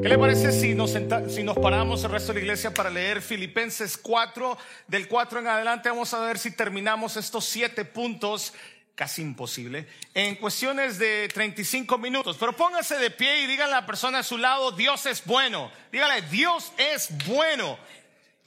¿Qué le parece si nos, si nos paramos el resto de la iglesia para leer Filipenses 4? Del 4 en adelante vamos a ver si terminamos estos siete puntos casi imposible, en cuestiones de 35 minutos. Pero póngase de pie y dígale a la persona a su lado, Dios es bueno. Dígale, Dios es bueno.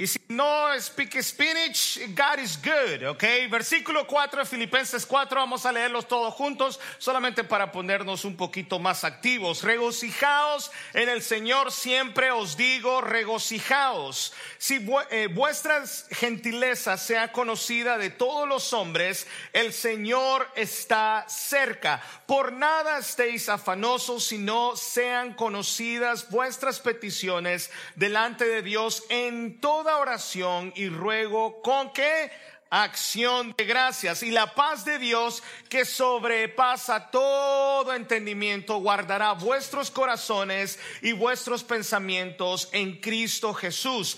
Y si no speak spinach, God is good, ¿ok? Versículo 4 de Filipenses 4, vamos a leerlos todos juntos, solamente para ponernos un poquito más activos. Regocijaos en el Señor, siempre os digo, regocijaos. Si eh, vuestra gentileza sea conocida de todos los hombres, el Señor está cerca. Por nada estéis afanosos, sino sean conocidas vuestras peticiones delante de Dios en toda oración y ruego con que acción de gracias. Y la paz de Dios que sobrepasa todo entendimiento guardará vuestros corazones y vuestros pensamientos en Cristo Jesús.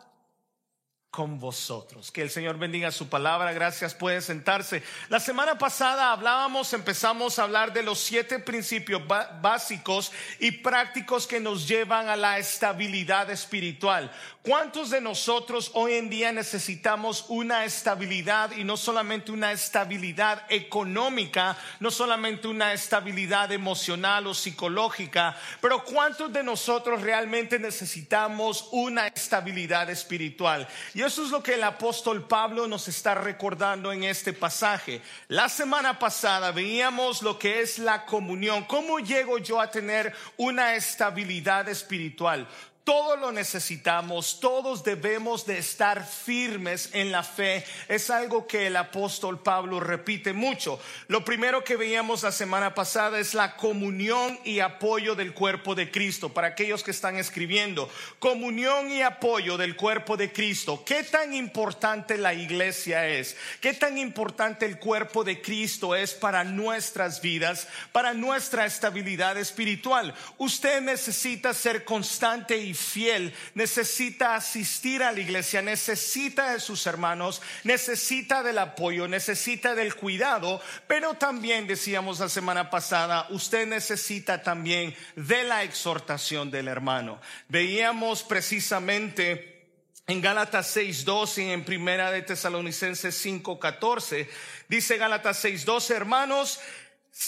con vosotros. Que el Señor bendiga su palabra. Gracias, pueden sentarse. La semana pasada hablábamos, empezamos a hablar de los siete principios básicos y prácticos que nos llevan a la estabilidad espiritual. ¿Cuántos de nosotros hoy en día necesitamos una estabilidad y no solamente una estabilidad económica, no solamente una estabilidad emocional o psicológica, pero cuántos de nosotros realmente necesitamos una estabilidad espiritual? Y eso es lo que el apóstol Pablo nos está recordando en este pasaje. La semana pasada veíamos lo que es la comunión. ¿Cómo llego yo a tener una estabilidad espiritual? Todo lo necesitamos, todos debemos de estar firmes en la fe. Es algo que el apóstol Pablo repite mucho. Lo primero que veíamos la semana pasada es la comunión y apoyo del cuerpo de Cristo. Para aquellos que están escribiendo, comunión y apoyo del cuerpo de Cristo. ¿Qué tan importante la iglesia es? ¿Qué tan importante el cuerpo de Cristo es para nuestras vidas, para nuestra estabilidad espiritual? Usted necesita ser constante y fiel necesita asistir a la iglesia, necesita de sus hermanos, necesita del apoyo, necesita del cuidado, pero también decíamos la semana pasada, usted necesita también de la exhortación del hermano. Veíamos precisamente en Gálatas 6:12 y en Primera de Tesalonicenses 5:14 dice Gálatas 6:12, hermanos,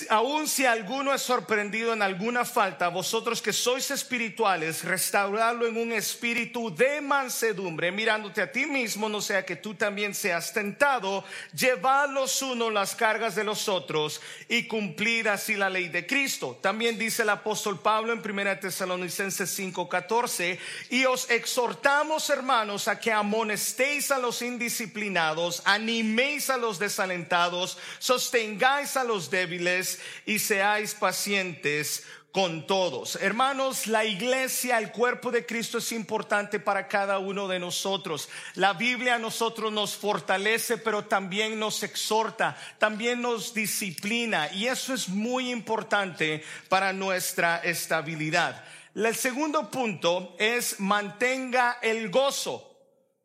Aun si alguno es sorprendido en alguna falta, vosotros que sois espirituales, restaurarlo en un espíritu de mansedumbre, mirándote a ti mismo, no sea que tú también seas tentado, llevad los unos las cargas de los otros y cumplir así la ley de Cristo. También dice el apóstol Pablo en 1 Tesalonicenses 5:14, y os exhortamos, hermanos, a que amonestéis a los indisciplinados, animéis a los desalentados, sostengáis a los débiles y seáis pacientes con todos. Hermanos, la iglesia, el cuerpo de Cristo es importante para cada uno de nosotros. La Biblia a nosotros nos fortalece, pero también nos exhorta, también nos disciplina y eso es muy importante para nuestra estabilidad. El segundo punto es mantenga el gozo.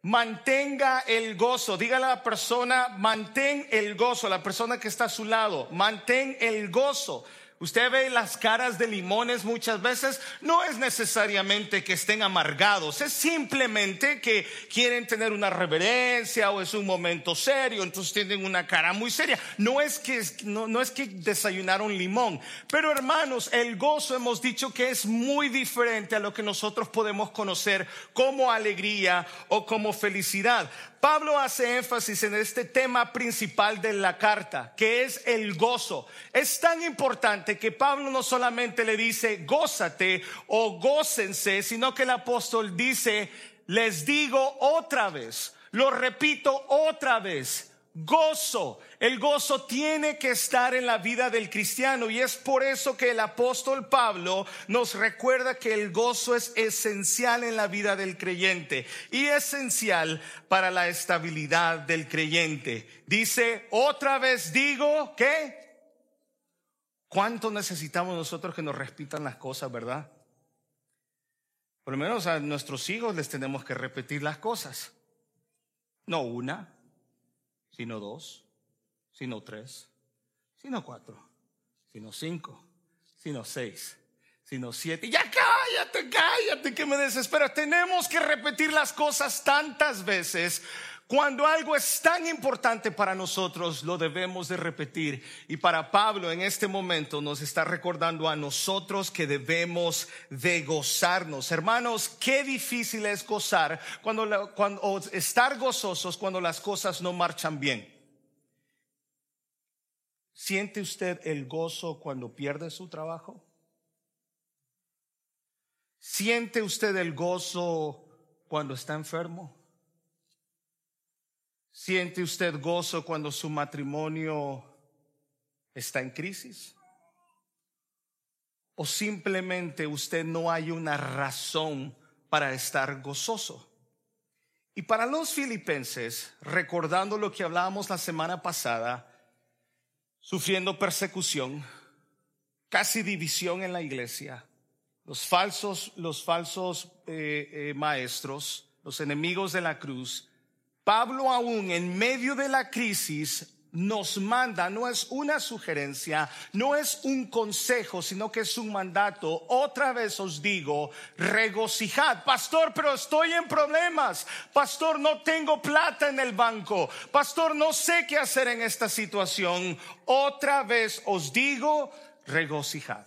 Mantenga el gozo. Dígale a la persona, mantén el gozo. La persona que está a su lado, mantén el gozo. Usted ve las caras de limones muchas veces, no es necesariamente que estén amargados, es simplemente que quieren tener una reverencia o es un momento serio, entonces tienen una cara muy seria. No es que, no, no es que desayunaron limón, pero hermanos, el gozo hemos dicho que es muy diferente a lo que nosotros podemos conocer como alegría o como felicidad. Pablo hace énfasis en este tema principal de la carta, que es el gozo. Es tan importante que Pablo no solamente le dice gózate o gócense, sino que el apóstol dice, les digo otra vez, lo repito otra vez, gozo. El gozo tiene que estar en la vida del cristiano y es por eso que el apóstol Pablo nos recuerda que el gozo es esencial en la vida del creyente y esencial para la estabilidad del creyente. Dice, otra vez digo que, ¿cuánto necesitamos nosotros que nos repitan las cosas, verdad? Por lo menos a nuestros hijos les tenemos que repetir las cosas. No una, sino dos, sino tres, sino cuatro, sino cinco, sino seis, sino siete. Ya cállate, cállate, que me desespera. Tenemos que repetir las cosas tantas veces cuando algo es tan importante para nosotros, lo debemos de repetir. Y para Pablo en este momento nos está recordando a nosotros que debemos de gozarnos. Hermanos, qué difícil es gozar cuando, cuando estar gozosos cuando las cosas no marchan bien. ¿Siente usted el gozo cuando pierde su trabajo? ¿Siente usted el gozo cuando está enfermo? ¿Siente usted gozo cuando su matrimonio está en crisis? ¿O simplemente usted no hay una razón para estar gozoso? Y para los filipenses, recordando lo que hablábamos la semana pasada, sufriendo persecución, casi división en la iglesia, los falsos, los falsos eh, eh, maestros, los enemigos de la cruz, Pablo aún en medio de la crisis nos manda, no es una sugerencia, no es un consejo, sino que es un mandato. Otra vez os digo, regocijad. Pastor, pero estoy en problemas. Pastor, no tengo plata en el banco. Pastor, no sé qué hacer en esta situación. Otra vez os digo, regocijad.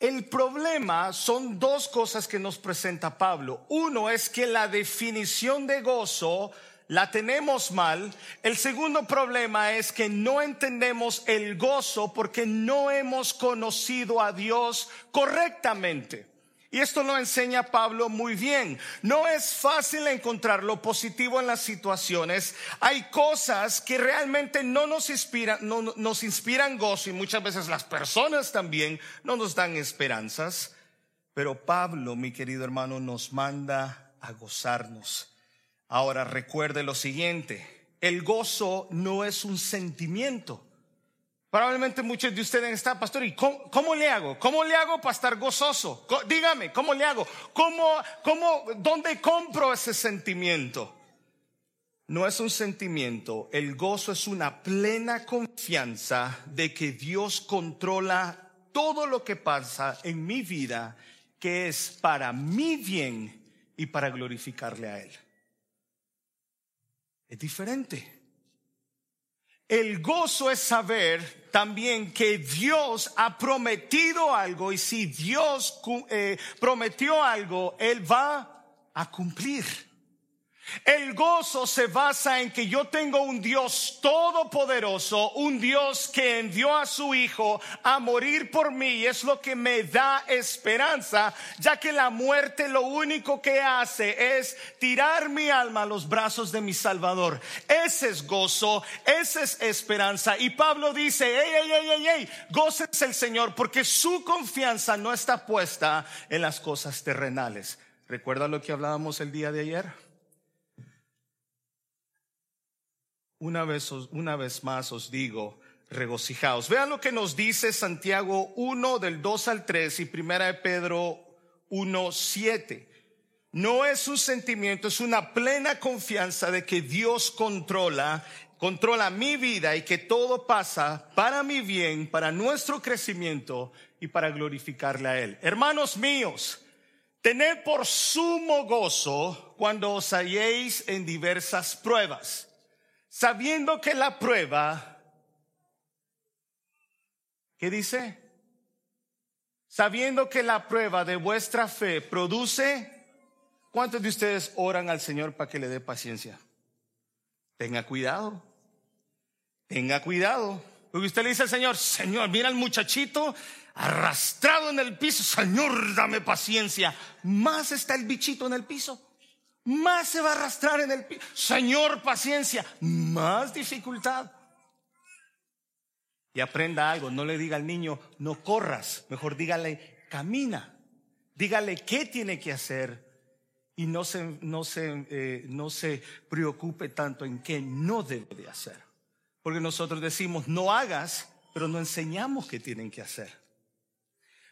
El problema son dos cosas que nos presenta Pablo. Uno es que la definición de gozo la tenemos mal. El segundo problema es que no entendemos el gozo porque no hemos conocido a Dios correctamente. Y esto lo enseña Pablo muy bien. No es fácil encontrar lo positivo en las situaciones. Hay cosas que realmente no nos inspiran, no, nos inspiran gozo y muchas veces las personas también no nos dan esperanzas. Pero Pablo, mi querido hermano, nos manda a gozarnos. Ahora recuerde lo siguiente, el gozo no es un sentimiento. Probablemente muchos de ustedes están, pastor, ¿y cómo, le hago? ¿Cómo le hago para estar gozoso? Dígame, ¿cómo le hago? ¿Cómo, cómo, dónde compro ese sentimiento? No es un sentimiento, el gozo es una plena confianza de que Dios controla todo lo que pasa en mi vida, que es para mi bien y para glorificarle a Él. Es diferente. El gozo es saber también que Dios ha prometido algo y si Dios eh, prometió algo, Él va a cumplir. El gozo se basa en que yo tengo un Dios todopoderoso, un Dios que envió a su Hijo a morir por mí y es lo que me da esperanza, ya que la muerte lo único que hace es tirar mi alma a los brazos de mi Salvador. Ese es gozo, esa es esperanza. Y Pablo dice, ey, ey, ey, ey, ey, goces el Señor porque su confianza no está puesta en las cosas terrenales. ¿Recuerda lo que hablábamos el día de ayer? Una vez, una vez más os digo, regocijaos. Vean lo que nos dice Santiago 1 del 2 al 3 y primera de Pedro 1, 7. No es un sentimiento, es una plena confianza de que Dios controla, controla mi vida y que todo pasa para mi bien, para nuestro crecimiento y para glorificarle a Él. Hermanos míos, tened por sumo gozo cuando os halléis en diversas pruebas sabiendo que la prueba, ¿qué dice? Sabiendo que la prueba de vuestra fe produce, ¿cuántos de ustedes oran al Señor para que le dé paciencia? Tenga cuidado, tenga cuidado. Porque usted le dice al Señor, Señor, mira al muchachito arrastrado en el piso, Señor, dame paciencia. Más está el bichito en el piso más se va a arrastrar en el piso. Señor, paciencia, más dificultad. Y aprenda algo, no le diga al niño, no corras, mejor dígale, camina. Dígale qué tiene que hacer y no se, no se, eh, no se preocupe tanto en qué no debe de hacer. Porque nosotros decimos, no hagas, pero no enseñamos qué tienen que hacer.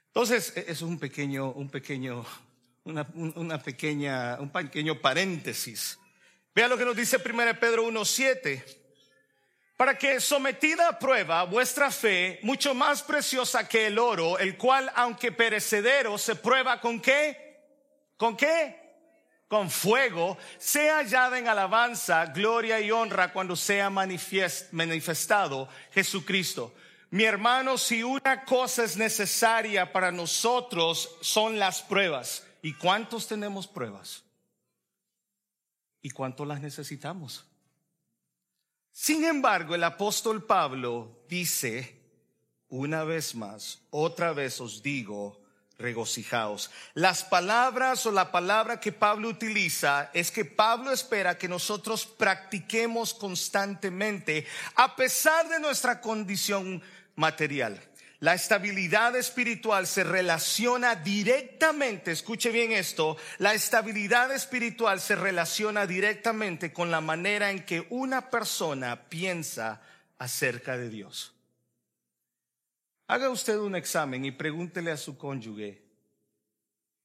Entonces, e, es un pequeño, un pequeño, una, una pequeña, un pequeño paréntesis. Vea lo que nos dice 1 Pedro 1.7. Para que sometida a prueba vuestra fe, mucho más preciosa que el oro, el cual, aunque perecedero, se prueba con qué? ¿Con qué? Con fuego, sea hallada en alabanza, gloria y honra cuando sea manifestado Jesucristo. Mi hermano, si una cosa es necesaria para nosotros son las pruebas. ¿Y cuántos tenemos pruebas? ¿Y cuántos las necesitamos? Sin embargo, el apóstol Pablo dice, una vez más, otra vez os digo, regocijaos. Las palabras o la palabra que Pablo utiliza es que Pablo espera que nosotros practiquemos constantemente a pesar de nuestra condición material. La estabilidad espiritual se relaciona directamente, escuche bien esto, la estabilidad espiritual se relaciona directamente con la manera en que una persona piensa acerca de Dios. Haga usted un examen y pregúntele a su cónyuge,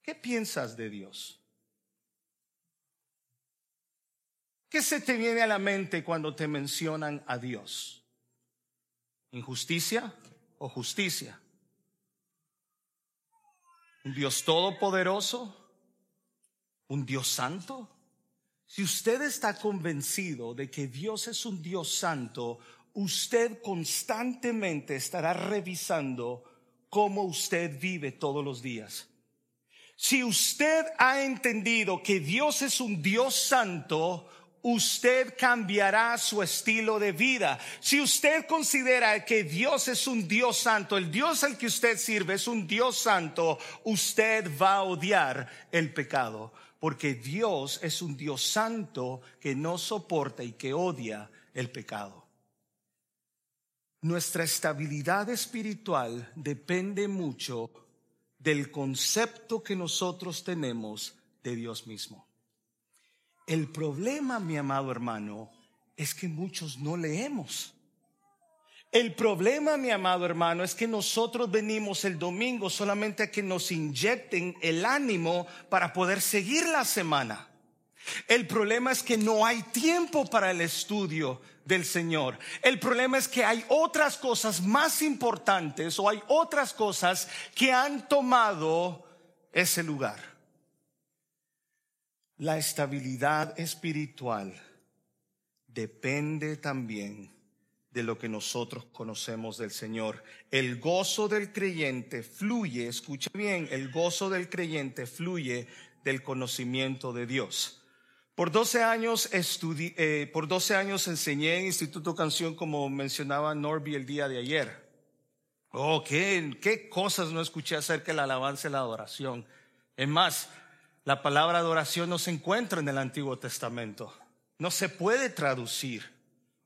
¿qué piensas de Dios? ¿Qué se te viene a la mente cuando te mencionan a Dios? ¿Injusticia o justicia? ¿Un Dios todopoderoso? ¿Un Dios santo? Si usted está convencido de que Dios es un Dios santo, usted constantemente estará revisando cómo usted vive todos los días. Si usted ha entendido que Dios es un Dios santo, usted cambiará su estilo de vida. Si usted considera que Dios es un Dios santo, el Dios al que usted sirve es un Dios santo, usted va a odiar el pecado, porque Dios es un Dios santo que no soporta y que odia el pecado. Nuestra estabilidad espiritual depende mucho del concepto que nosotros tenemos de Dios mismo. El problema, mi amado hermano, es que muchos no leemos. El problema, mi amado hermano, es que nosotros venimos el domingo solamente a que nos inyecten el ánimo para poder seguir la semana. El problema es que no hay tiempo para el estudio del Señor. El problema es que hay otras cosas más importantes o hay otras cosas que han tomado ese lugar. La estabilidad espiritual depende también de lo que nosotros conocemos del Señor. El gozo del creyente fluye, escucha bien, el gozo del creyente fluye del conocimiento de Dios. Por 12 años eh, por 12 años enseñé en Instituto Canción como mencionaba Norby el día de ayer. Oh, qué, qué cosas no escuché acerca de la alabanza y la adoración. Es más, la palabra adoración no se encuentra en el Antiguo Testamento. No se puede traducir.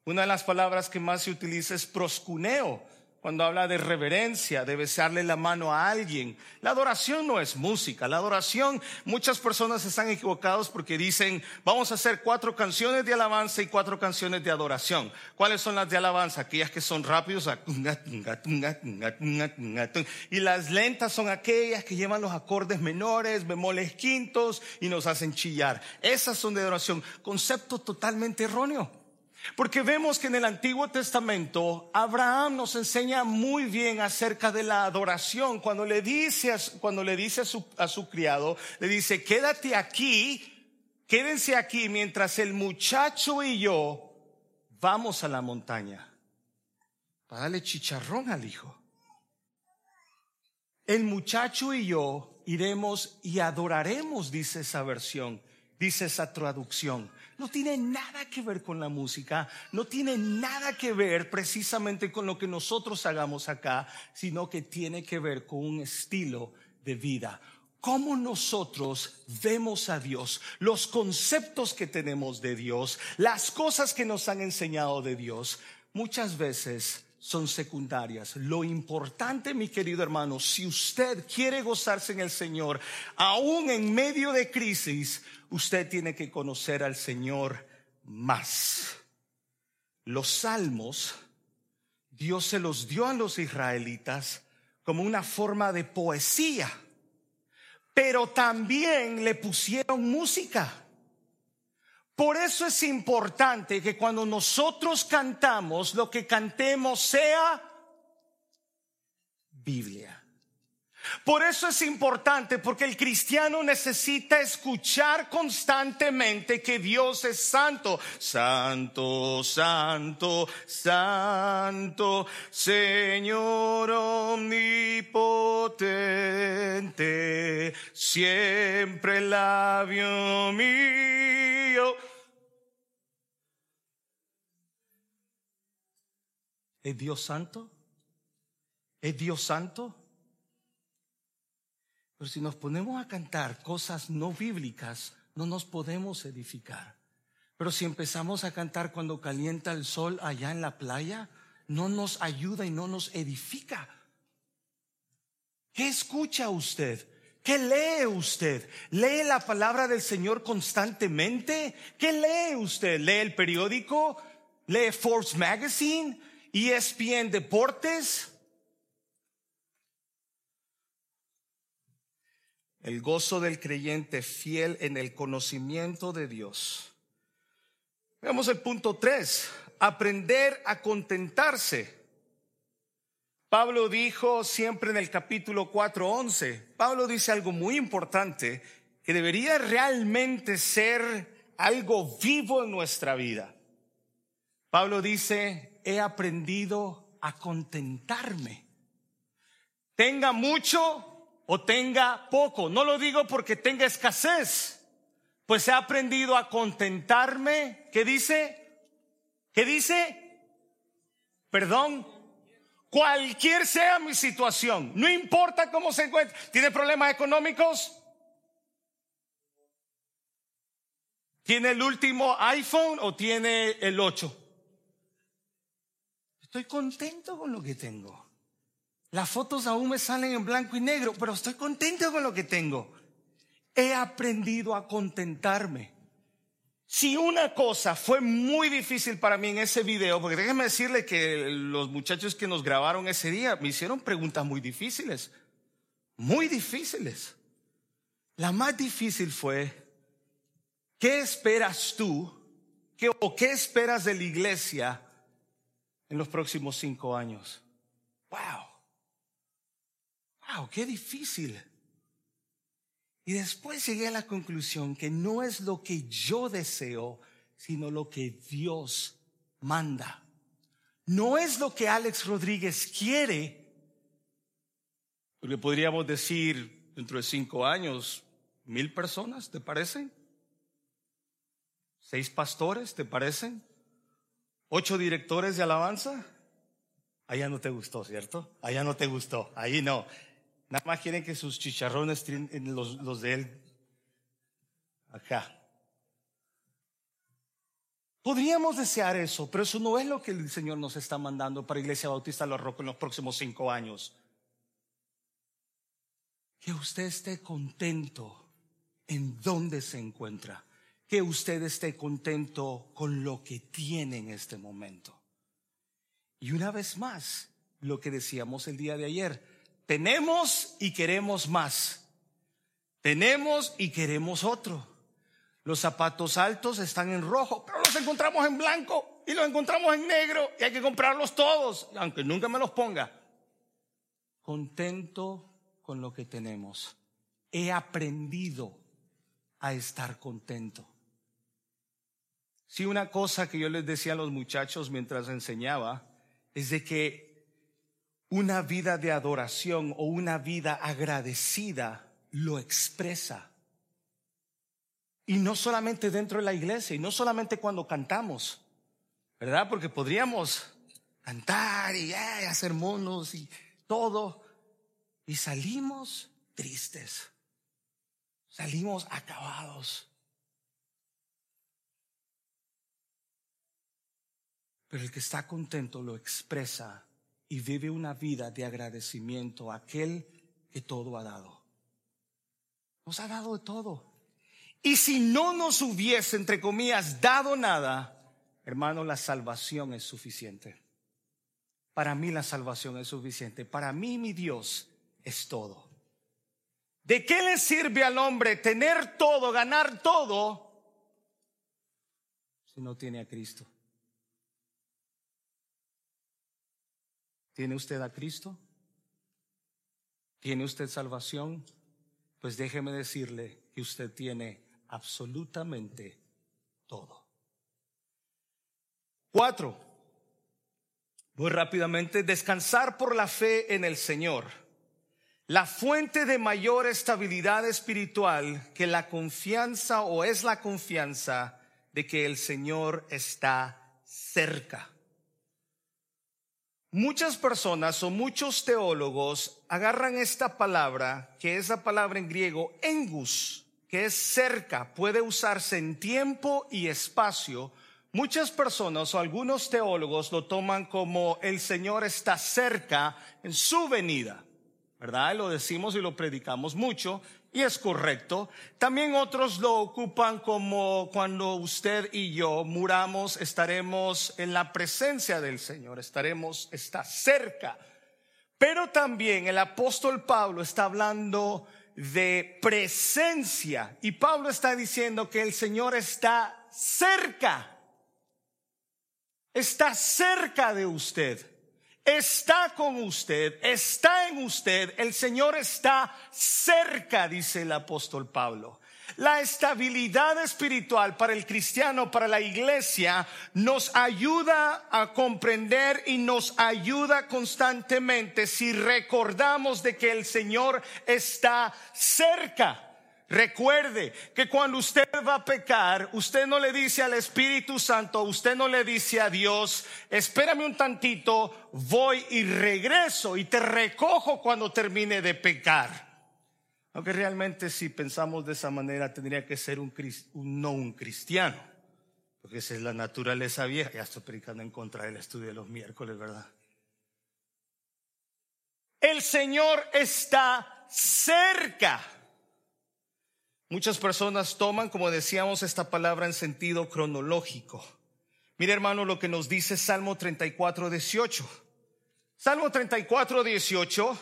Una de las palabras que más se utiliza es proscuneo, cuando habla de reverencia, de besarle la mano a alguien. La adoración no es música. La adoración, muchas personas están equivocados porque dicen, vamos a hacer cuatro canciones de alabanza y cuatro canciones de adoración. ¿Cuáles son las de alabanza? Aquellas que son rápidos. Y las lentas son aquellas que llevan los acordes menores, bemoles quintos y nos hacen chillar. Esas son de adoración. Concepto totalmente erróneo. Porque vemos que en el Antiguo Testamento Abraham nos enseña muy bien acerca de la adoración. Cuando le dice, a, cuando le dice su, a su criado, le dice, quédate aquí, quédense aquí mientras el muchacho y yo vamos a la montaña para darle chicharrón al hijo. El muchacho y yo iremos y adoraremos, dice esa versión, dice esa traducción no tiene nada que ver con la música, no tiene nada que ver precisamente con lo que nosotros hagamos acá, sino que tiene que ver con un estilo de vida. cómo nosotros vemos a Dios, los conceptos que tenemos de Dios, las cosas que nos han enseñado de Dios, muchas veces son secundarias. Lo importante, mi querido hermano, si usted quiere gozarse en el Señor, aún en medio de crisis, usted tiene que conocer al Señor más. Los salmos, Dios se los dio a los israelitas como una forma de poesía pero también le pusieron música. Por eso es importante que cuando nosotros cantamos, lo que cantemos sea Biblia. Por eso es importante, porque el cristiano necesita escuchar constantemente que Dios es santo, santo, santo, santo, Señor omnipotente, siempre el labio mío. ¿Es Dios santo? ¿Es Dios santo? Pero si nos ponemos a cantar cosas no bíblicas, no nos podemos edificar. Pero si empezamos a cantar cuando calienta el sol allá en la playa, no nos ayuda y no nos edifica. ¿Qué escucha usted? ¿Qué lee usted? ¿Lee la palabra del Señor constantemente? ¿Qué lee usted? ¿Lee el periódico? ¿Lee Forbes Magazine? ¿ESPN Deportes? El gozo del creyente fiel en el conocimiento de Dios. Veamos el punto 3, aprender a contentarse. Pablo dijo siempre en el capítulo 4:11, Pablo dice algo muy importante que debería realmente ser algo vivo en nuestra vida. Pablo dice, he aprendido a contentarme. Tenga mucho o tenga poco. No lo digo porque tenga escasez, pues he aprendido a contentarme. ¿Qué dice? ¿Qué dice? Perdón. Cualquier sea mi situación, no importa cómo se encuentre. ¿Tiene problemas económicos? ¿Tiene el último iPhone o tiene el 8? Estoy contento con lo que tengo. Las fotos aún me salen en blanco y negro, pero estoy contento con lo que tengo. He aprendido a contentarme. Si una cosa fue muy difícil para mí en ese video, porque déjenme decirle que los muchachos que nos grabaron ese día me hicieron preguntas muy difíciles, muy difíciles. La más difícil fue, ¿qué esperas tú qué, o qué esperas de la iglesia en los próximos cinco años? Wow wow, qué difícil. Y después llegué a la conclusión que no es lo que yo deseo, sino lo que Dios manda. No es lo que Alex Rodríguez quiere. Le podríamos decir dentro de cinco años, mil personas, ¿te parecen? ¿Seis pastores, te parecen? ¿Ocho directores de alabanza? Allá no te gustó, ¿cierto? Allá no te gustó, ahí no. Nada más quieren que sus chicharrones los, de él acá. Podríamos desear eso, pero eso no es lo que el Señor nos está mandando para Iglesia Bautista Los Rocos en los próximos cinco años. Que usted esté contento en donde se encuentra. Que usted esté contento con lo que tiene en este momento. Y una vez más, lo que decíamos el día de ayer, tenemos y queremos más. Tenemos y queremos otro. Los zapatos altos están en rojo, pero los encontramos en blanco y los encontramos en negro y hay que comprarlos todos, aunque nunca me los ponga. Contento con lo que tenemos. He aprendido a estar contento. Si una cosa que yo les decía a los muchachos mientras enseñaba es de que una vida de adoración o una vida agradecida lo expresa. Y no solamente dentro de la iglesia, y no solamente cuando cantamos, ¿verdad? Porque podríamos cantar y hacer monos y todo, y salimos tristes. salimos acabados. Pero el que está contento lo expresa y vive una vida de agradecimiento a aquel que todo ha dado. Nos ha dado de todo. Y si no nos hubiese, entre comillas, dado nada, hermano, la salvación es suficiente. Para mí la salvación es suficiente. Para mí mi Dios es todo. ¿De qué le sirve al hombre tener todo, ganar todo, si no tiene a Cristo? ¿Tiene usted a Cristo? ¿Tiene usted salvación? Pues déjeme decirle que usted tiene absolutamente todo. Cuatro. Muy rápidamente, descansar por la fe en el Señor. La fuente de mayor estabilidad espiritual que la confianza o es la confianza de que el Señor está cerca. Muchas personas o muchos teólogos agarran esta palabra, que es la palabra en griego engus, que es cerca, puede usarse en tiempo y espacio. Muchas personas o algunos teólogos lo toman como el Señor está cerca en su venida, ¿verdad? Lo decimos y lo predicamos mucho y es correcto. También otros lo ocupan como cuando usted y yo muramos, estaremos en la presencia del Señor, estaremos, está cerca. Pero también el apóstol Pablo está hablando de presencia y Pablo está diciendo que el Señor está cerca, está cerca de usted está con usted, está en usted, el Señor está cerca, dice el apóstol Pablo. La estabilidad espiritual para el cristiano, para la iglesia, nos ayuda a comprender y nos ayuda constantemente si recordamos de que el Señor está cerca. Recuerde que cuando usted va a pecar, usted no le dice al Espíritu Santo, usted no le dice a Dios, espérame un tantito, voy y regreso y te recojo cuando termine de pecar. Aunque realmente si pensamos de esa manera tendría que ser un, no un cristiano, porque esa es la naturaleza vieja. Ya estoy predicando en contra del estudio de los miércoles, ¿verdad? El Señor está cerca. Muchas personas toman, como decíamos, esta palabra en sentido cronológico. Mire hermano lo que nos dice Salmo 34, 18. Salmo 34, 18.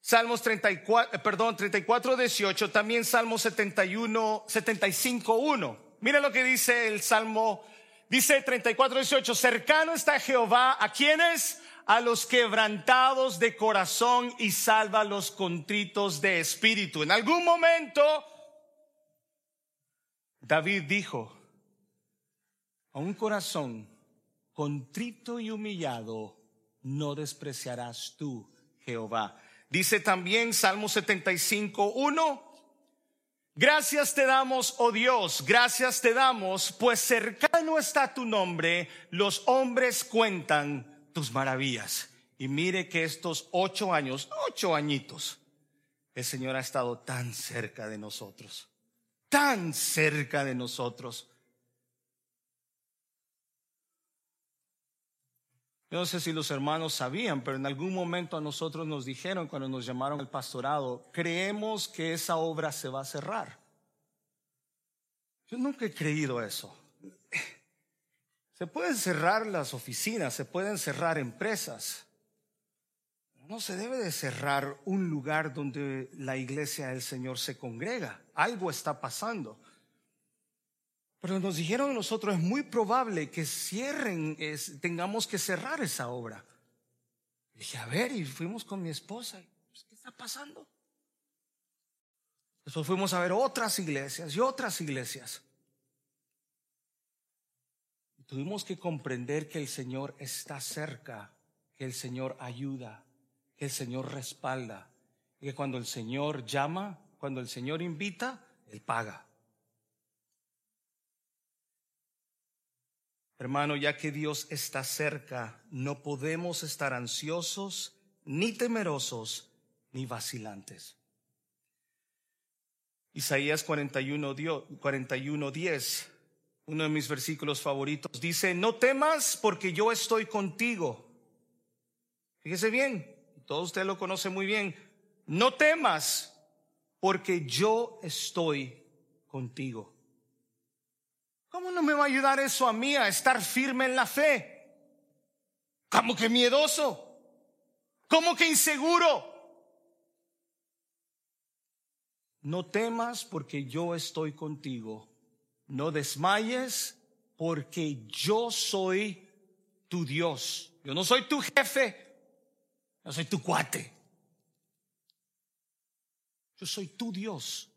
Salmos 34, eh, perdón, 34, 18. También Salmo 71, 75, 1. Mire lo que dice el Salmo. Dice 34, 18. Cercano está Jehová. ¿A quienes? A los quebrantados de corazón y salva a los contritos de espíritu. En algún momento David dijo, a un corazón contrito y humillado no despreciarás tú, Jehová. Dice también Salmo 75, 1. Gracias te damos, oh Dios, gracias te damos, pues cercano está tu nombre, los hombres cuentan tus maravillas. Y mire que estos ocho años, ocho añitos, el Señor ha estado tan cerca de nosotros tan cerca de nosotros. Yo no sé si los hermanos sabían, pero en algún momento a nosotros nos dijeron cuando nos llamaron al pastorado, creemos que esa obra se va a cerrar. Yo nunca he creído eso. Se pueden cerrar las oficinas, se pueden cerrar empresas, no se debe de cerrar un lugar donde la iglesia del Señor se congrega. Algo está pasando. Pero nos dijeron nosotros, es muy probable que cierren, tengamos que cerrar esa obra. dije, a ver, y fuimos con mi esposa. Pues, ¿Qué está pasando? Después fuimos a ver otras iglesias y otras iglesias. Tuvimos que comprender que el Señor está cerca, que el Señor ayuda, el Señor respalda. Y que cuando el Señor llama, cuando el Señor invita, Él paga. Hermano, ya que Dios está cerca, no podemos estar ansiosos, ni temerosos, ni vacilantes. Isaías 41, 41, 10, uno de mis versículos favoritos, dice, no temas porque yo estoy contigo. Fíjese bien, todo usted lo conoce muy bien. No temas porque yo estoy contigo. ¿Cómo no me va a ayudar eso a mí a estar firme en la fe? ¿Cómo que miedoso? ¿Cómo que inseguro? No temas porque yo estoy contigo. No desmayes porque yo soy tu Dios. Yo no soy tu jefe. Yo soy tu cuate. Yo soy tu Dios.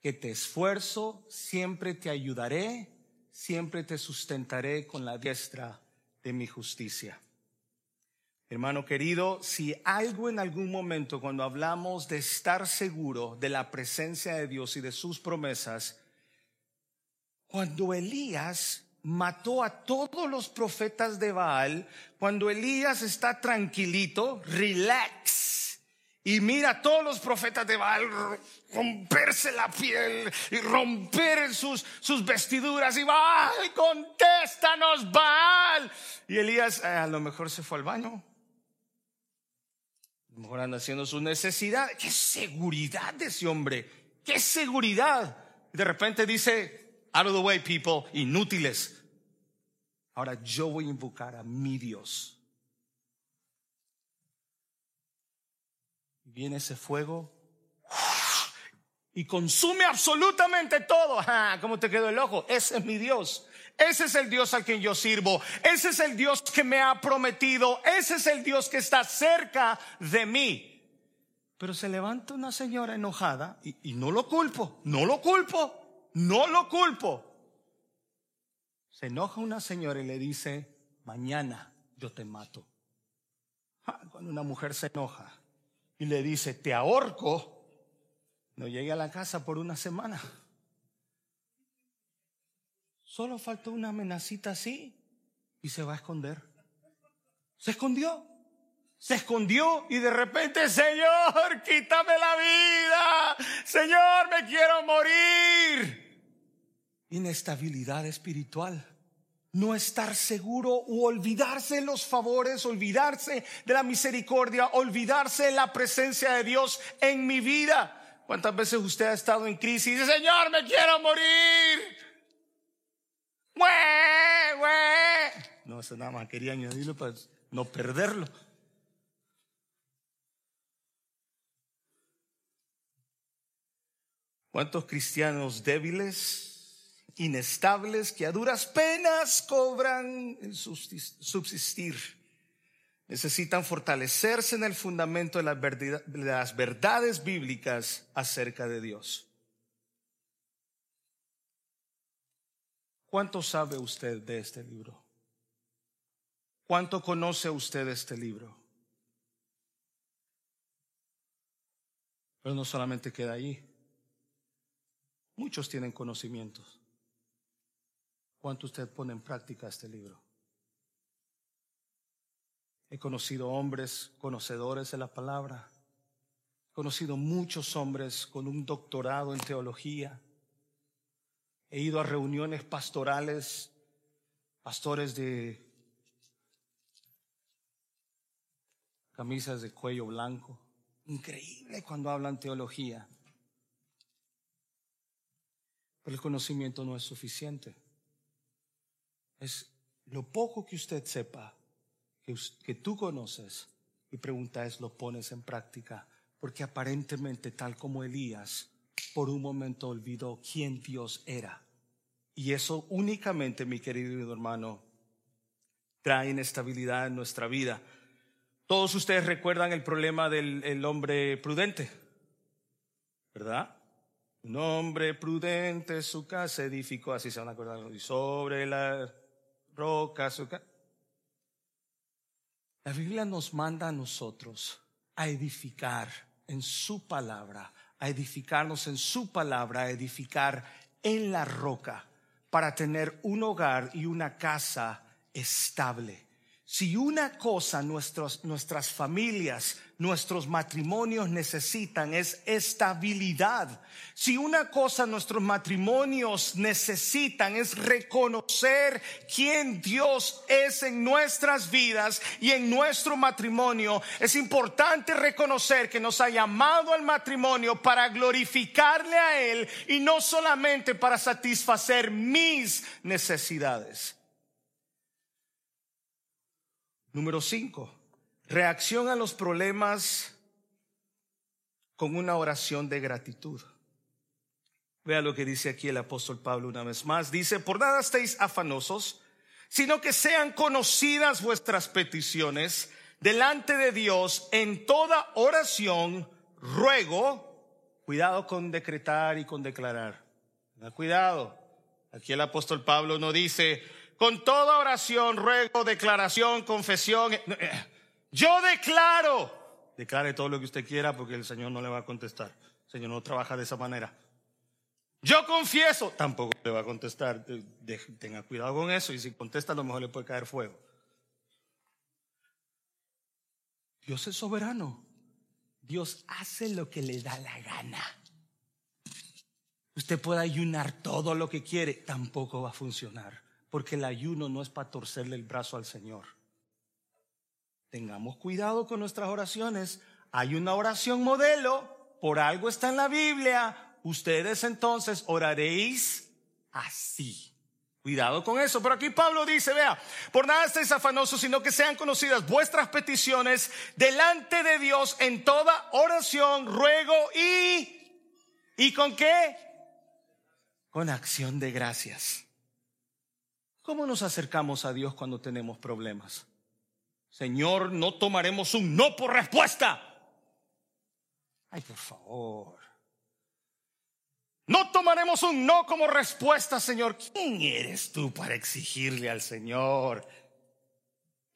Que te esfuerzo, siempre te ayudaré, siempre te sustentaré con la diestra de mi justicia. Hermano querido, si algo en algún momento cuando hablamos de estar seguro de la presencia de Dios y de sus promesas, cuando Elías mató a todos los profetas de Baal, cuando Elías está tranquilito, relax, y mira a todos los profetas de Baal romperse la piel y romper sus, sus vestiduras y Baal, contéstanos Baal. Y Elías eh, a lo mejor se fue al baño mejor anda haciendo su necesidad. Qué seguridad de ese hombre. Qué seguridad. De repente dice, out of the way, people, inútiles. Ahora yo voy a invocar a mi Dios. Viene ese fuego y consume absolutamente todo. ¿Cómo te quedó el ojo? Ese es mi Dios. Ese es el Dios al quien yo sirvo. Ese es el Dios que me ha prometido. Ese es el Dios que está cerca de mí. Pero se levanta una señora enojada y, no lo culpo, no lo culpo, no lo culpo. Se enoja una señora y le dice, mañana yo te mato. Cuando una mujer se enoja y le dice, te ahorco, no llegue a la casa por una semana. Solo faltó una amenacita así y se va a esconder. Se escondió. Se escondió y de repente, Señor, quítame la vida. Señor, me quiero morir. Inestabilidad espiritual. No estar seguro o olvidarse de los favores, olvidarse de la misericordia, olvidarse de la presencia de Dios en mi vida. ¿Cuántas veces usted ha estado en crisis y dice, Señor, me quiero morir? No, eso nada más quería añadirlo para no perderlo. ¿Cuántos cristianos débiles, inestables, que a duras penas cobran el subsistir? Necesitan fortalecerse en el fundamento de las, de las verdades bíblicas acerca de Dios. ¿Cuánto sabe usted de este libro? ¿Cuánto conoce usted de este libro? Pero no solamente queda ahí. Muchos tienen conocimientos. ¿Cuánto usted pone en práctica este libro? He conocido hombres conocedores de la palabra. He conocido muchos hombres con un doctorado en teología He ido a reuniones pastorales, pastores de camisas de cuello blanco. Increíble cuando hablan teología. El conocimiento no es suficiente. Es lo poco que usted sepa, que, que tú conoces, y pregunta es, ¿lo pones en práctica? Porque aparentemente, tal como Elías, por un momento olvidó quién Dios era. Y eso únicamente, mi querido hermano, trae inestabilidad en nuestra vida. Todos ustedes recuerdan el problema del hombre prudente, ¿verdad? Un hombre prudente su casa edificó, así se van a acordar, y sobre la roca su casa. La Biblia nos manda a nosotros a edificar en su palabra, a edificarnos en su palabra, a edificar en la roca para tener un hogar y una casa estable. Si una cosa nuestros, nuestras familias, nuestros matrimonios necesitan es estabilidad. Si una cosa nuestros matrimonios necesitan es reconocer quién Dios es en nuestras vidas y en nuestro matrimonio, es importante reconocer que nos ha llamado al matrimonio para glorificarle a Él y no solamente para satisfacer mis necesidades. Número cinco, reacción a los problemas con una oración de gratitud. Vea lo que dice aquí el apóstol Pablo una vez más. Dice, por nada estéis afanosos, sino que sean conocidas vuestras peticiones delante de Dios en toda oración, ruego, cuidado con decretar y con declarar. Cuidado. Aquí el apóstol Pablo no dice, con toda oración, ruego, declaración, confesión. Yo declaro. Declare todo lo que usted quiera porque el Señor no le va a contestar. El Señor no trabaja de esa manera. Yo confieso. Tampoco le va a contestar. Tenga cuidado con eso. Y si contesta, a lo mejor le puede caer fuego. Dios es soberano. Dios hace lo que le da la gana. Usted puede ayunar todo lo que quiere, tampoco va a funcionar porque el ayuno no es para torcerle el brazo al Señor. Tengamos cuidado con nuestras oraciones. Hay una oración modelo, por algo está en la Biblia. Ustedes entonces oraréis así. Cuidado con eso. Pero aquí Pablo dice, vea, por nada estéis afanosos, sino que sean conocidas vuestras peticiones delante de Dios en toda oración, ruego y... ¿Y con qué? Con acción de gracias. ¿Cómo nos acercamos a Dios cuando tenemos problemas? Señor, no tomaremos un no por respuesta. Ay, por favor. No tomaremos un no como respuesta, Señor. ¿Quién eres tú para exigirle al Señor?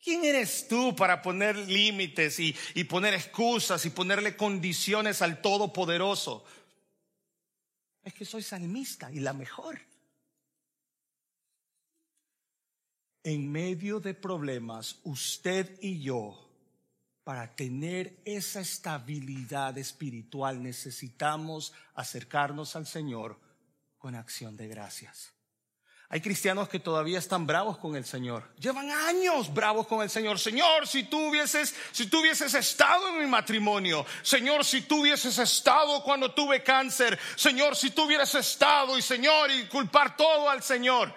¿Quién eres tú para poner límites y, y, poner excusas y ponerle condiciones al Todopoderoso? Es que soy salmista y la mejor. En medio de problemas, usted y yo, para tener esa estabilidad espiritual, necesitamos acercarnos al Señor con acción de gracias. Hay cristianos que todavía están bravos con el Señor. Llevan años bravos con el Señor. Señor, si tú hubieses, si tú hubieses estado en mi matrimonio. Señor, si tú hubieses estado cuando tuve cáncer. Señor, si tú hubieras estado y Señor, y culpar todo al Señor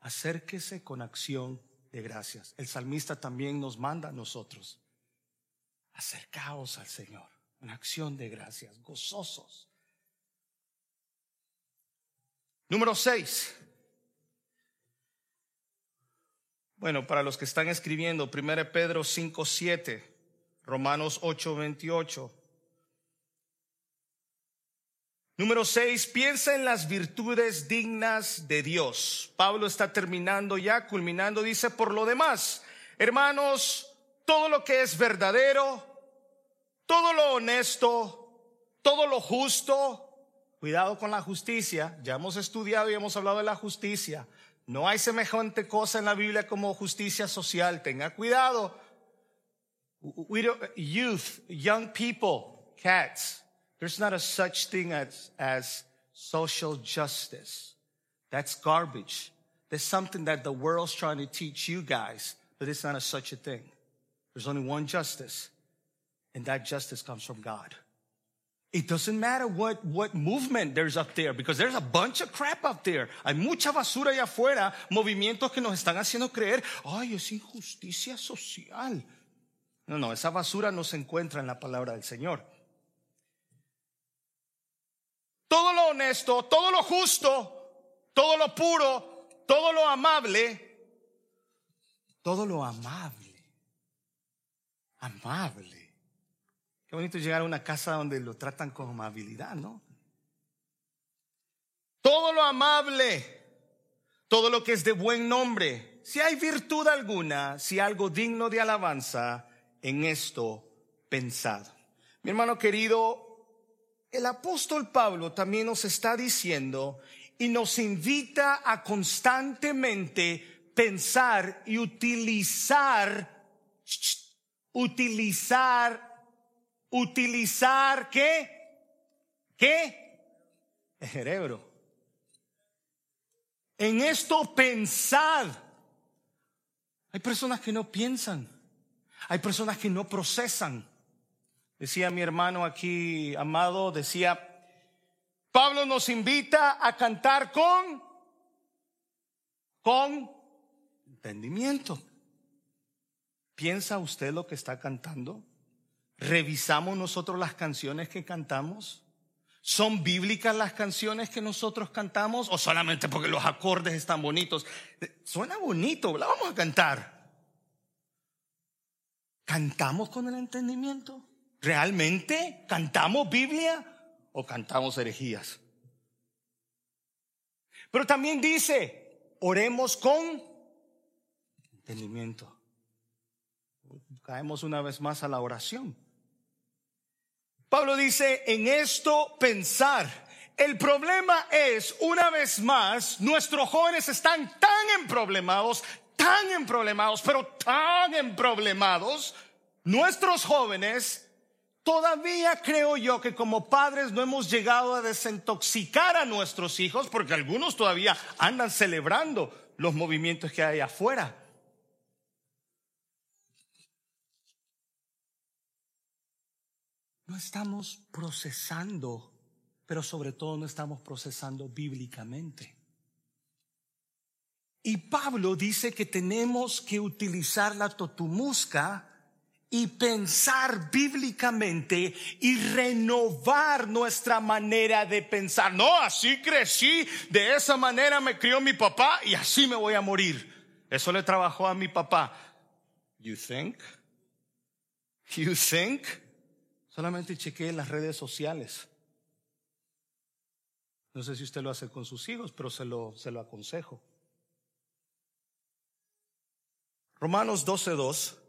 acérquese con acción de gracias. El salmista también nos manda a nosotros. Acercaos al Señor en acción de gracias, gozosos. Número seis. Bueno, para los que están escribiendo, 1 Pedro 5, 7, Romanos 8, 28. Número seis, piensa en las virtudes dignas de Dios. Pablo está terminando ya, culminando, dice, por lo demás, hermanos, todo lo que es verdadero, todo lo honesto, todo lo justo, cuidado con la justicia, ya hemos estudiado y hemos hablado de la justicia. No hay semejante cosa en la Biblia como justicia social, tenga cuidado. Youth, young people, cats. There's not a such thing as, as social justice. That's garbage. There's something that the world's trying to teach you guys, but it's not a such a thing. There's only one justice, and that justice comes from God. It doesn't matter what, what movement there's up there, because there's a bunch of crap up there. Hay mucha basura allá afuera, movimientos que nos están haciendo creer, ay, es injusticia social. No, no, esa basura no se encuentra en la palabra del Señor todo lo honesto, todo lo justo, todo lo puro, todo lo amable, todo lo amable, amable. Qué bonito llegar a una casa donde lo tratan con amabilidad, ¿no? Todo lo amable, todo lo que es de buen nombre, si hay virtud alguna, si algo digno de alabanza, en esto pensado. Mi hermano querido, el apóstol Pablo también nos está diciendo y nos invita a constantemente pensar y utilizar, utilizar, utilizar qué? ¿Qué? El cerebro. En esto pensad. Hay personas que no piensan. Hay personas que no procesan. Decía mi hermano aquí, amado, decía, Pablo nos invita a cantar con, con entendimiento. ¿Piensa usted lo que está cantando? ¿Revisamos nosotros las canciones que cantamos? ¿Son bíblicas las canciones que nosotros cantamos o solamente porque los acordes están bonitos? Suena bonito, la vamos a cantar. ¿Cantamos con el entendimiento? ¿Realmente cantamos Biblia o cantamos herejías? Pero también dice, oremos con entendimiento. Caemos una vez más a la oración. Pablo dice, en esto pensar. El problema es, una vez más, nuestros jóvenes están tan emproblemados, tan emproblemados, pero tan emproblemados, nuestros jóvenes, todavía creo yo que como padres no hemos llegado a desintoxicar a nuestros hijos, porque algunos todavía andan celebrando los movimientos que hay afuera. no estamos procesando, pero sobre todo no estamos procesando bíblicamente. Y Pablo dice que tenemos que utilizar la totumusca y pensar bíblicamente y renovar nuestra manera de pensar. No, así crecí, de esa manera me crió mi papá y así me voy a morir. Eso le trabajó a mi papá. You think? You think? Solamente chequeé las redes sociales. No sé si usted lo hace con sus hijos, pero se lo, se lo aconsejo. Romanos 12.2.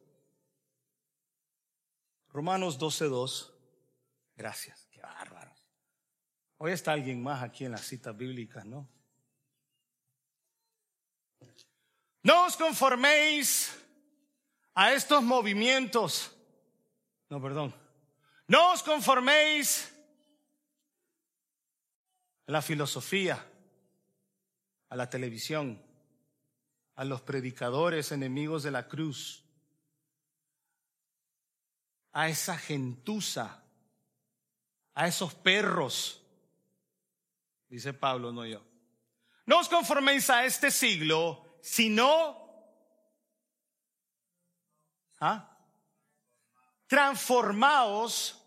Romanos 12.2. Gracias, qué bárbaro. Hoy está alguien más aquí en las citas bíblicas, ¿no? No os conforméis a estos movimientos. No, perdón. No os conforméis a la filosofía, a la televisión, a los predicadores enemigos de la cruz, a esa gentuza, a esos perros, dice Pablo, no yo. No os conforméis a este siglo, sino ¿ah? transformaos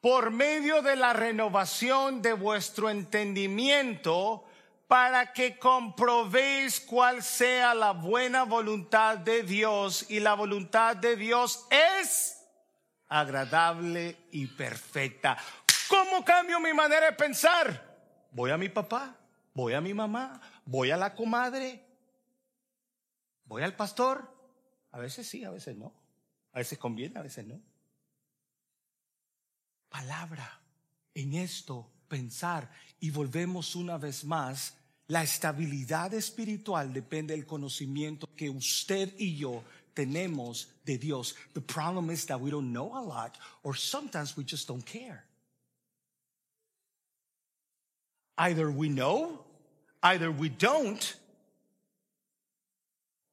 por medio de la renovación de vuestro entendimiento para que comprobéis cuál sea la buena voluntad de Dios y la voluntad de Dios es agradable y perfecta. ¿Cómo cambio mi manera de pensar? Voy a mi papá, voy a mi mamá, voy a la comadre, voy al pastor. A veces sí, a veces no. A veces conviene, a veces no palabra, en esto pensar y volvemos una vez más, la estabilidad espiritual depende del conocimiento que usted y yo tenemos de Dios. The problem is that we don't know a lot or sometimes we just don't care. Either we know, either we don't,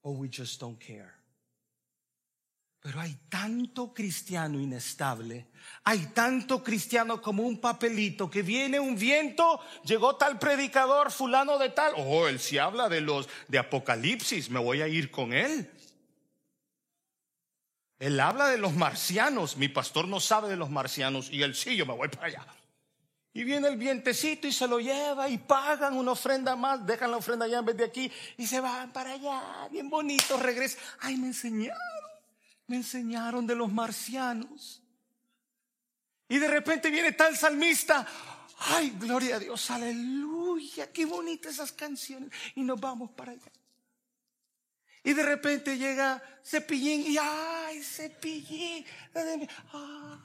or we just don't care. Pero hay tanto cristiano inestable, hay tanto cristiano como un papelito que viene un viento, llegó tal predicador fulano de tal, oh, él sí habla de los de Apocalipsis, me voy a ir con él. Él habla de los marcianos, mi pastor no sabe de los marcianos y él sí, yo me voy para allá. Y viene el vientecito y se lo lleva y pagan una ofrenda más, dejan la ofrenda allá en vez de aquí y se van para allá, bien bonito, regresan. Ay, me enseñaron me enseñaron de los marcianos. Y de repente viene tal salmista, ay, gloria a Dios, aleluya, qué bonitas esas canciones. Y nos vamos para allá. Y de repente llega Cepillín y ay, Cepillín. Ah.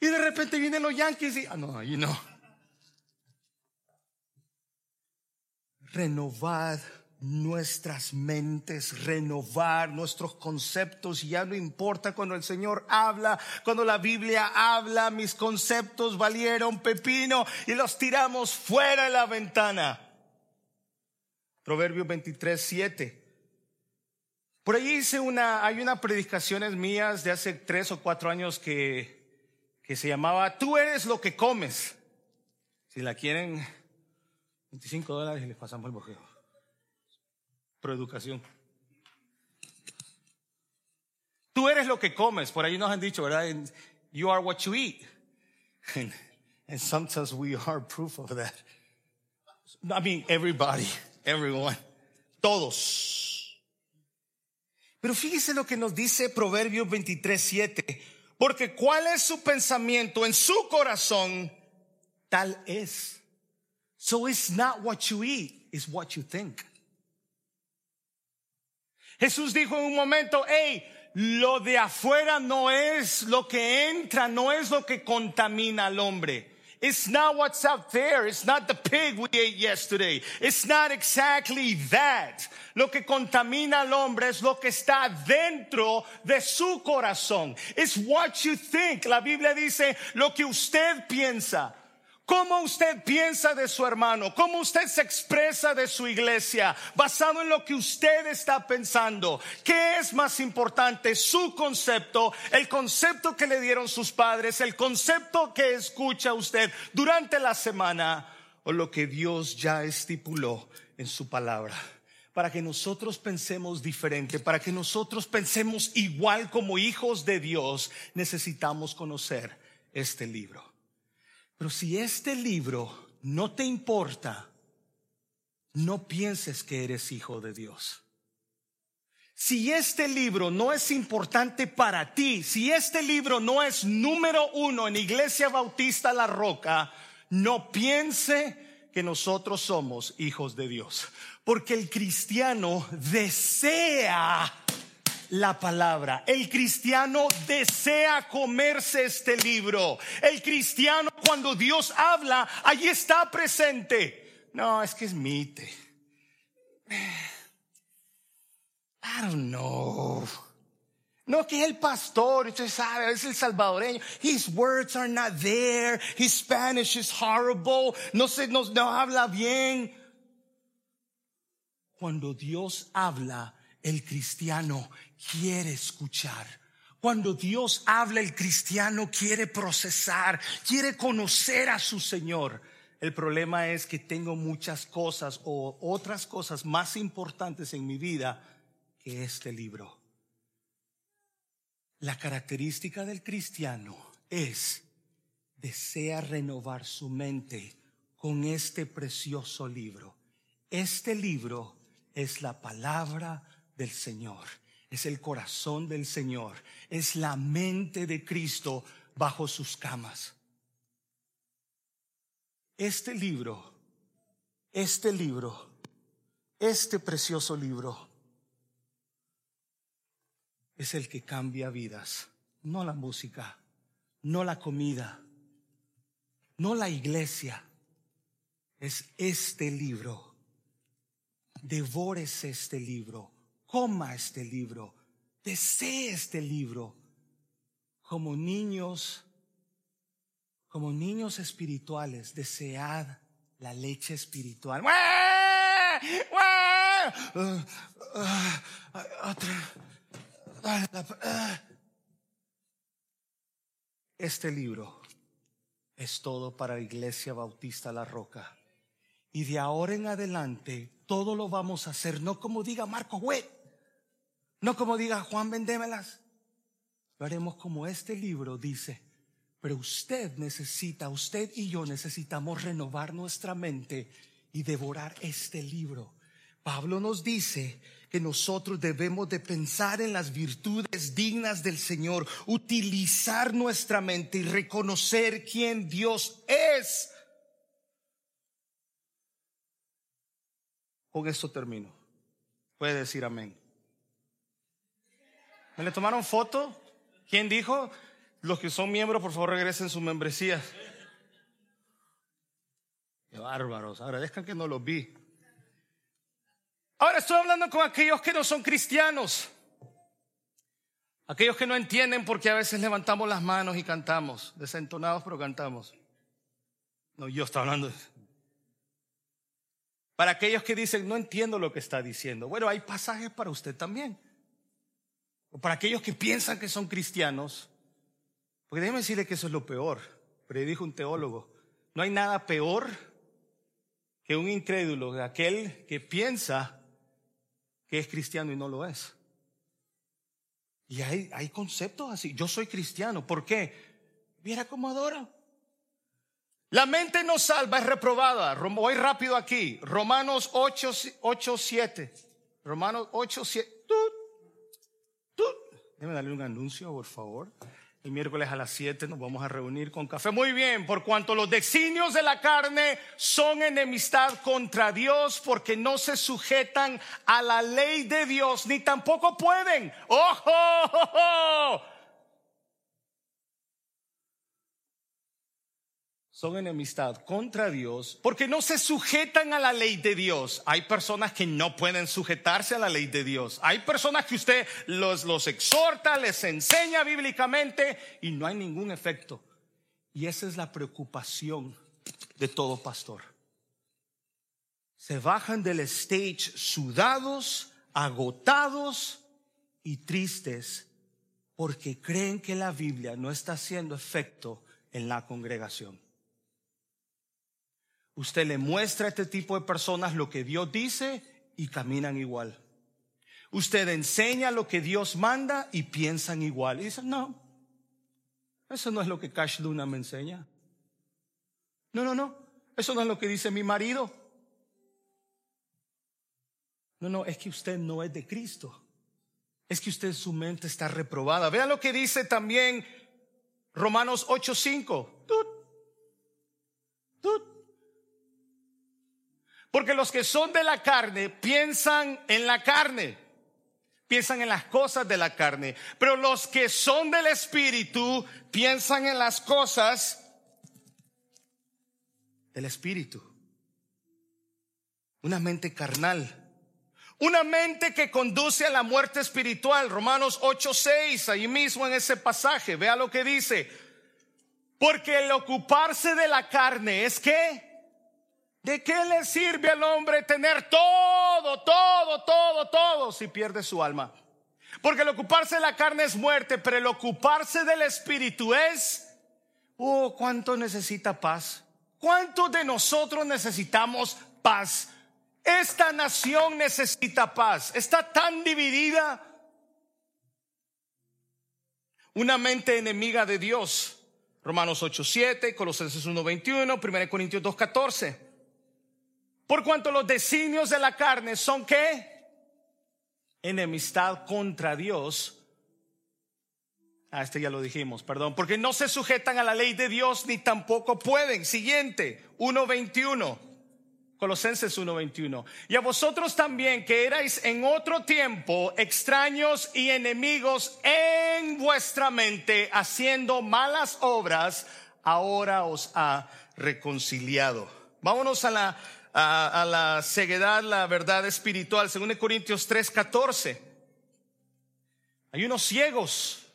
Y de repente vienen los Yankees y, ah, no, ahí no. Renovad nuestras mentes, renovar nuestros conceptos. Ya no importa cuando el Señor habla, cuando la Biblia habla, mis conceptos valieron pepino y los tiramos fuera de la ventana. Proverbios 23, 7. Por ahí hice una, hay una predicaciones mías de hace tres o cuatro años que, que se llamaba Tú eres lo que comes. Si la quieren, 25 dólares y les pasamos el bojeo. Proeducación. Tú eres lo que comes. Por ahí nos han dicho, ¿verdad? You are what you eat. And sometimes we are proof of that. I mean, everybody, everyone, todos. Pero fíjese lo que nos dice Proverbios 23, 7. Porque cuál es su pensamiento en su corazón, tal es. So it's not what you eat, it's what you think. Jesús dijo en un momento, hey, lo de afuera no es lo que entra, no es lo que contamina al hombre. It's not what's out there. It's not the pig we ate yesterday. It's not exactly that. Lo que contamina al hombre es lo que está dentro de su corazón. It's what you think. La Biblia dice lo que usted piensa. ¿Cómo usted piensa de su hermano? ¿Cómo usted se expresa de su iglesia? Basado en lo que usted está pensando. ¿Qué es más importante? Su concepto, el concepto que le dieron sus padres, el concepto que escucha usted durante la semana o lo que Dios ya estipuló en su palabra para que nosotros pensemos diferente, para que nosotros pensemos igual como hijos de Dios, necesitamos conocer este libro. Pero si este libro no te importa, no pienses que eres hijo de Dios. Si este libro no es importante para ti, si este libro no es número uno en Iglesia Bautista La Roca, no piense que nosotros somos hijos de Dios. Porque el cristiano desea la palabra. El cristiano desea comerse este libro. El cristiano cuando Dios habla, allí está presente. No, es que es mite. I don't know. No, que el pastor, usted sabe, es el salvadoreño. His words are not there. His Spanish is horrible. No se, no, no habla bien. Cuando Dios habla, el cristiano quiere escuchar. Cuando Dios habla, el cristiano quiere procesar, quiere conocer a su Señor. El problema es que tengo muchas cosas o otras cosas más importantes en mi vida que este libro. La característica del cristiano es desea renovar su mente con este precioso libro. Este libro es la palabra del Señor. Es el corazón del Señor, es la mente de Cristo bajo sus camas. Este libro, este libro, este precioso libro es el que cambia vidas, no la música, no la comida, no la iglesia, es este libro. Devórese este libro coma este libro, desee este libro. Como niños, como niños espirituales, desead la leche espiritual. Este libro es todo para la Iglesia Bautista La Roca. Y de ahora en adelante, todo lo vamos a hacer, no como diga Marco Huet no como diga Juan, vendémelas. Lo haremos como este libro dice. Pero usted necesita, usted y yo necesitamos renovar nuestra mente y devorar este libro. Pablo nos dice que nosotros debemos de pensar en las virtudes dignas del Señor, utilizar nuestra mente y reconocer quién Dios es. Con esto termino. Puede decir amén. ¿Me le tomaron foto? ¿Quién dijo? Los que son miembros, por favor, regresen sus membresías. Qué bárbaros. Agradezcan que no los vi. Ahora estoy hablando con aquellos que no son cristianos. Aquellos que no entienden porque a veces levantamos las manos y cantamos, desentonados pero cantamos. No, yo estoy hablando. Para aquellos que dicen, no entiendo lo que está diciendo. Bueno, hay pasajes para usted también. O para aquellos que piensan que son cristianos. Porque déjeme decirle que eso es lo peor. Pero dijo un teólogo, no hay nada peor que un incrédulo, aquel que piensa que es cristiano y no lo es. Y hay, hay conceptos así. Yo soy cristiano. ¿Por qué? Mira cómo adora. La mente no salva, es reprobada. Voy rápido aquí. Romanos 8, 8 7. Romanos 8, 7. Déjame darle un anuncio, por favor. El miércoles a las 7 nos vamos a reunir con café. Muy bien, por cuanto los designios de la carne son enemistad contra Dios porque no se sujetan a la ley de Dios ni tampoco pueden. ¡Ojo! Son enemistad contra Dios porque no se sujetan a la ley de Dios. Hay personas que no pueden sujetarse a la ley de Dios. Hay personas que usted los, los exhorta, les enseña bíblicamente y no hay ningún efecto. Y esa es la preocupación de todo pastor. Se bajan del stage sudados, agotados y tristes porque creen que la Biblia no está haciendo efecto en la congregación. Usted le muestra a este tipo de personas lo que Dios dice y caminan igual. Usted enseña lo que Dios manda y piensan igual. Y dicen, no, eso no es lo que Cash Luna me enseña. No, no, no, eso no es lo que dice mi marido. No, no, es que usted no es de Cristo. Es que usted su mente está reprobada. Vean lo que dice también Romanos 8:5. Porque los que son de la carne piensan en la carne, piensan en las cosas de la carne. Pero los que son del Espíritu piensan en las cosas del Espíritu. Una mente carnal. Una mente que conduce a la muerte espiritual. Romanos 8:6, ahí mismo en ese pasaje. Vea lo que dice. Porque el ocuparse de la carne es que ¿De qué le sirve al hombre tener todo, todo, todo, todo si pierde su alma? Porque el ocuparse de la carne es muerte, pero el ocuparse del espíritu es, oh, ¿cuánto necesita paz? ¿Cuántos de nosotros necesitamos paz? Esta nación necesita paz. Está tan dividida. Una mente enemiga de Dios. Romanos 8:7, Colosenses 1:21, 1 Corintios 2:14. Por cuanto los designios de la carne son qué? Enemistad contra Dios. Ah, este ya lo dijimos, perdón. Porque no se sujetan a la ley de Dios ni tampoco pueden. Siguiente, 1.21. Colosenses 1:21. Y a vosotros también que erais en otro tiempo extraños y enemigos en vuestra mente, haciendo malas obras, ahora os ha reconciliado. Vámonos a la a, la ceguedad, la verdad espiritual. Según Corintios 3, 14. Hay unos ciegos,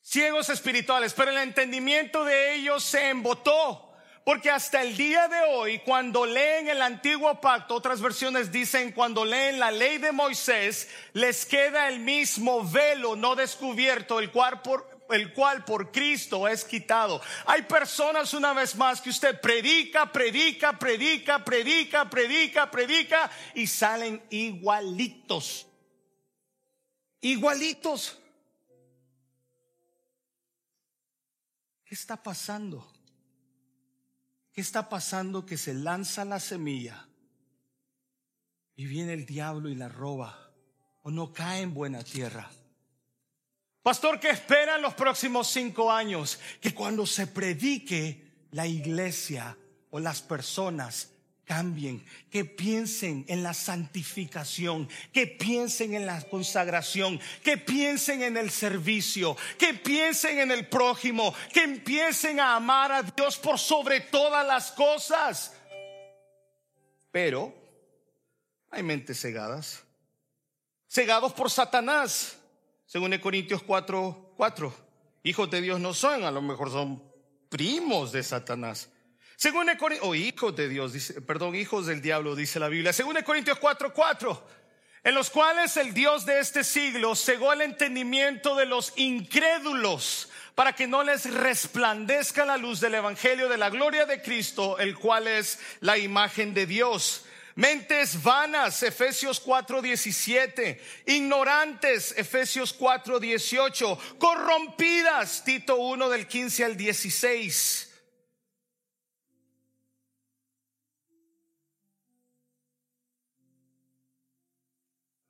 ciegos espirituales, pero el entendimiento de ellos se embotó. Porque hasta el día de hoy, cuando leen el antiguo pacto, otras versiones dicen, cuando leen la ley de Moisés, les queda el mismo velo no descubierto, el cual por, el cual por Cristo es quitado. Hay personas una vez más que usted predica, predica, predica, predica, predica, predica y salen igualitos. Igualitos. ¿Qué está pasando? ¿Qué está pasando que se lanza la semilla y viene el diablo y la roba o no cae en buena tierra? Pastor, ¿qué espera en los próximos cinco años? Que cuando se predique la iglesia o las personas cambien, que piensen en la santificación, que piensen en la consagración, que piensen en el servicio, que piensen en el prójimo, que empiecen a amar a Dios por sobre todas las cosas. Pero Hay mentes cegadas. Cegados por Satanás, según Corintios 4, 4. Hijos de Dios no son, a lo mejor son primos de Satanás. Según el o hijos de Dios, dice, perdón, hijos del diablo, dice la Biblia. Según Corintios 4, 4 en los cuales el Dios de este siglo cegó el entendimiento de los incrédulos para que no les resplandezca la luz del Evangelio de la gloria de Cristo, el cual es la imagen de Dios. Mentes vanas, Efesios 4:17. Ignorantes, Efesios 4:18. Corrompidas, Tito 1 del 15 al 16.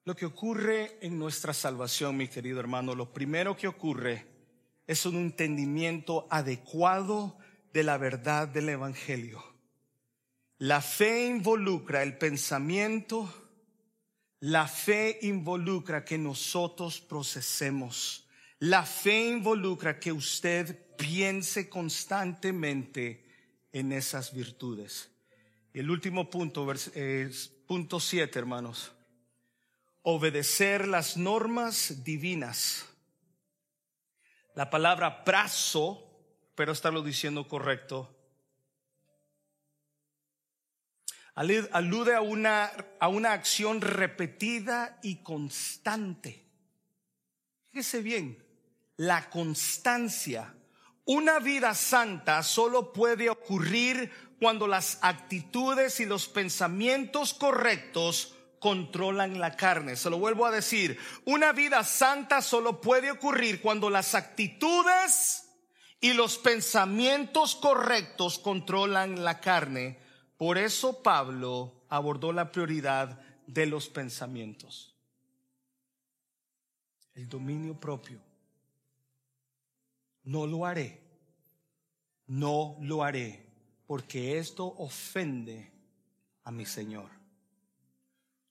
Lo que ocurre en nuestra salvación, mi querido hermano, lo primero que ocurre es un entendimiento adecuado de la verdad del Evangelio. La fe involucra el pensamiento, la fe involucra que nosotros procesemos, la fe involucra que usted piense constantemente en esas virtudes. El último punto, es punto siete, hermanos obedecer las normas divinas. La palabra prazo, pero estarlo diciendo correcto, alude a una, a una acción repetida y constante. Fíjese bien, la constancia. Una vida santa solo puede ocurrir cuando las actitudes y los pensamientos correctos controlan la carne. Se lo vuelvo a decir, una vida santa solo puede ocurrir cuando las actitudes y los pensamientos correctos controlan la carne. Por eso Pablo abordó la prioridad de los pensamientos. El dominio propio. No lo haré. No lo haré porque esto ofende a mi Señor.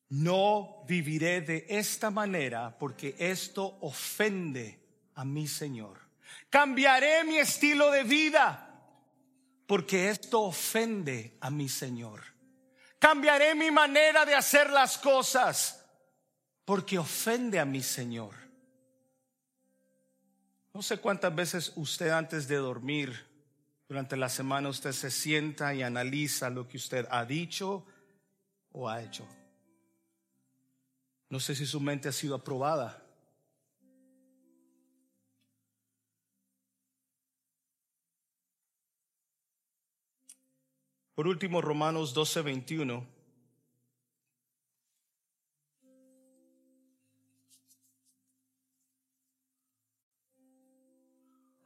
No viviré de esta manera porque esto ofende a mi Señor. Cambiaré mi estilo de vida porque esto ofende a mi Señor. Cambiaré mi manera de hacer las cosas porque ofende a mi Señor. No sé cuántas veces usted antes de dormir, durante la semana, usted se sienta y analiza lo que usted ha dicho o ha hecho. No sé si su mente ha sido aprobada. Por último, Romanos 12, 21.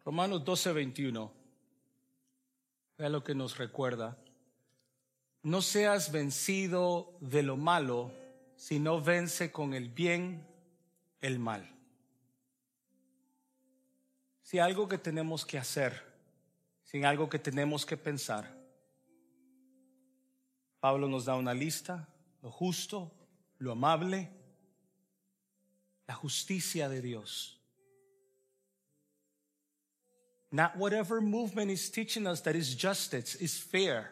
Romanos 12, 21. Vea lo que nos recuerda. No seas vencido de lo malo si no vence con el bien el mal. Si algo que tenemos que hacer, si algo que tenemos que pensar, Pablo nos da una lista, lo justo, lo amable, la justicia de Dios. Not whatever movement is teaching us that is justice, is fair.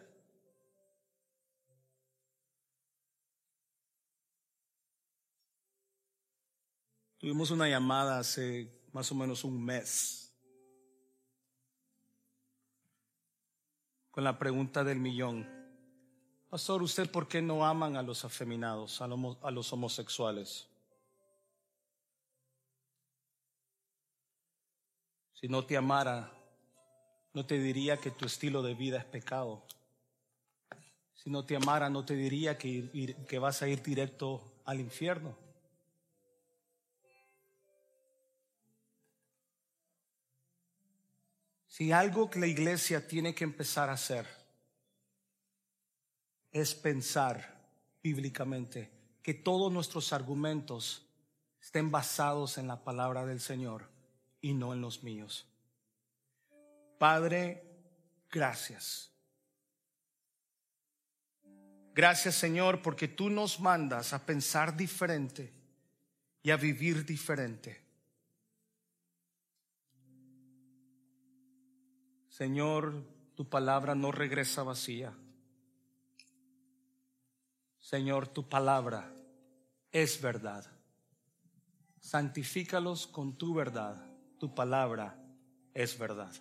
Tuvimos una llamada hace más o menos un mes con la pregunta del millón. Pastor, ¿usted por qué no aman a los afeminados, a, los homosexuales? Si no te amara, no te diría que tu estilo de vida es pecado. Si no te amara, no te diría que, que vas a ir directo al infierno. Si algo que la iglesia tiene que empezar a hacer es pensar bíblicamente que todos nuestros argumentos estén basados en la palabra del Señor y no en los míos. Padre, gracias. Gracias Señor porque tú nos mandas a pensar diferente y a vivir diferente. Señor, tu palabra no regresa vacía. Señor, tu palabra es verdad. Santifícalos con tu verdad. Tu palabra es verdad.